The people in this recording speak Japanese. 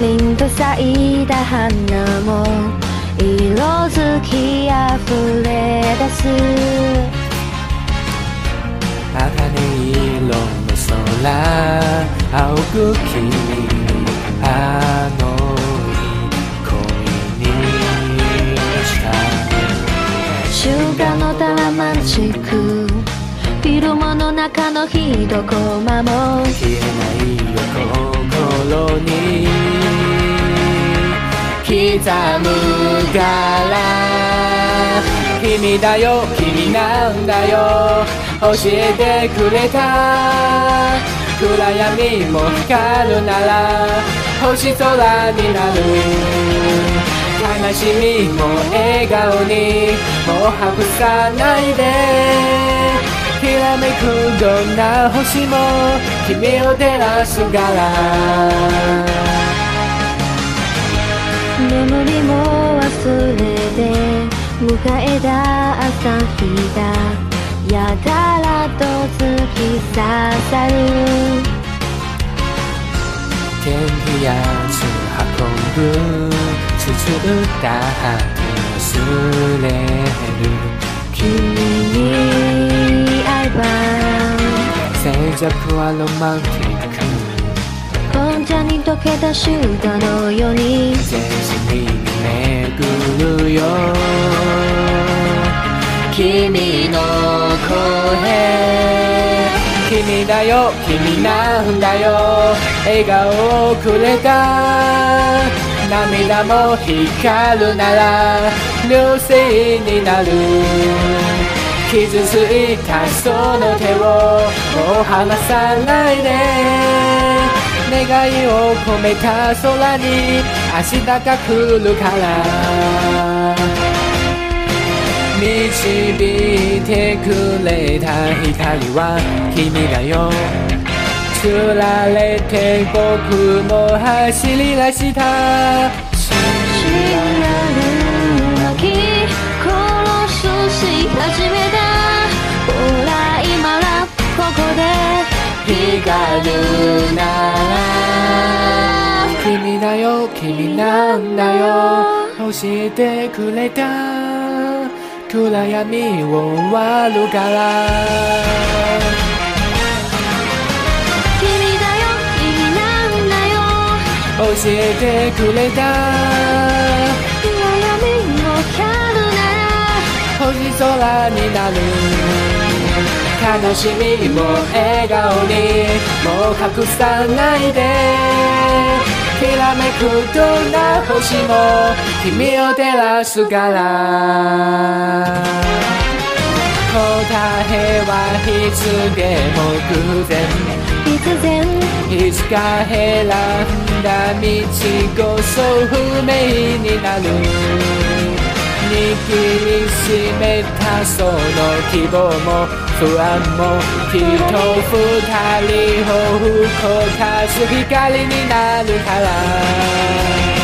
凛と咲いた花も色づき溢れ出す。茜色の空青く君あの恋に。した習慣のタラマンチックフィルムの中の一コマも消えないよ心に刻むから。君だよ君なんだよ。教えてくれた。暗闇も光るなら星空になる。悲しみも笑顔にもう隠さないで。きらめくどんな星も君を照らすから。眠りも忘れて迎えた朝日がやたらと突き刺さる。天気やつ運ぶつつった忘れる。君に会えば。静寂はロマンティック紅茶に溶けたシュータのように。全身に巡るよ。君の声。君だよ。君なんだよ。笑顔をくれた。涙も光るなら。流星になる。傷ついたその手をもう離さないで。願いを込めた空に明日が来るから。導いてくれた光は君だよ。釣られて僕も走り出した。知らぬ泣き殺すし始めた。ほら今らここで。光るな君なんだよ。教えてくれた。暗闇を割るから。君だよ。君なんだよ。教えてくれた。暗闇も光るなら星空になる。悲しみも笑顔に。もう隠さないできらめくどんな星も君を照らすから。答えはいつでも偶然。必然。いつか選んだ道こそ不明になる握りしめたその希望も不安もきっと二人を動かす光になるから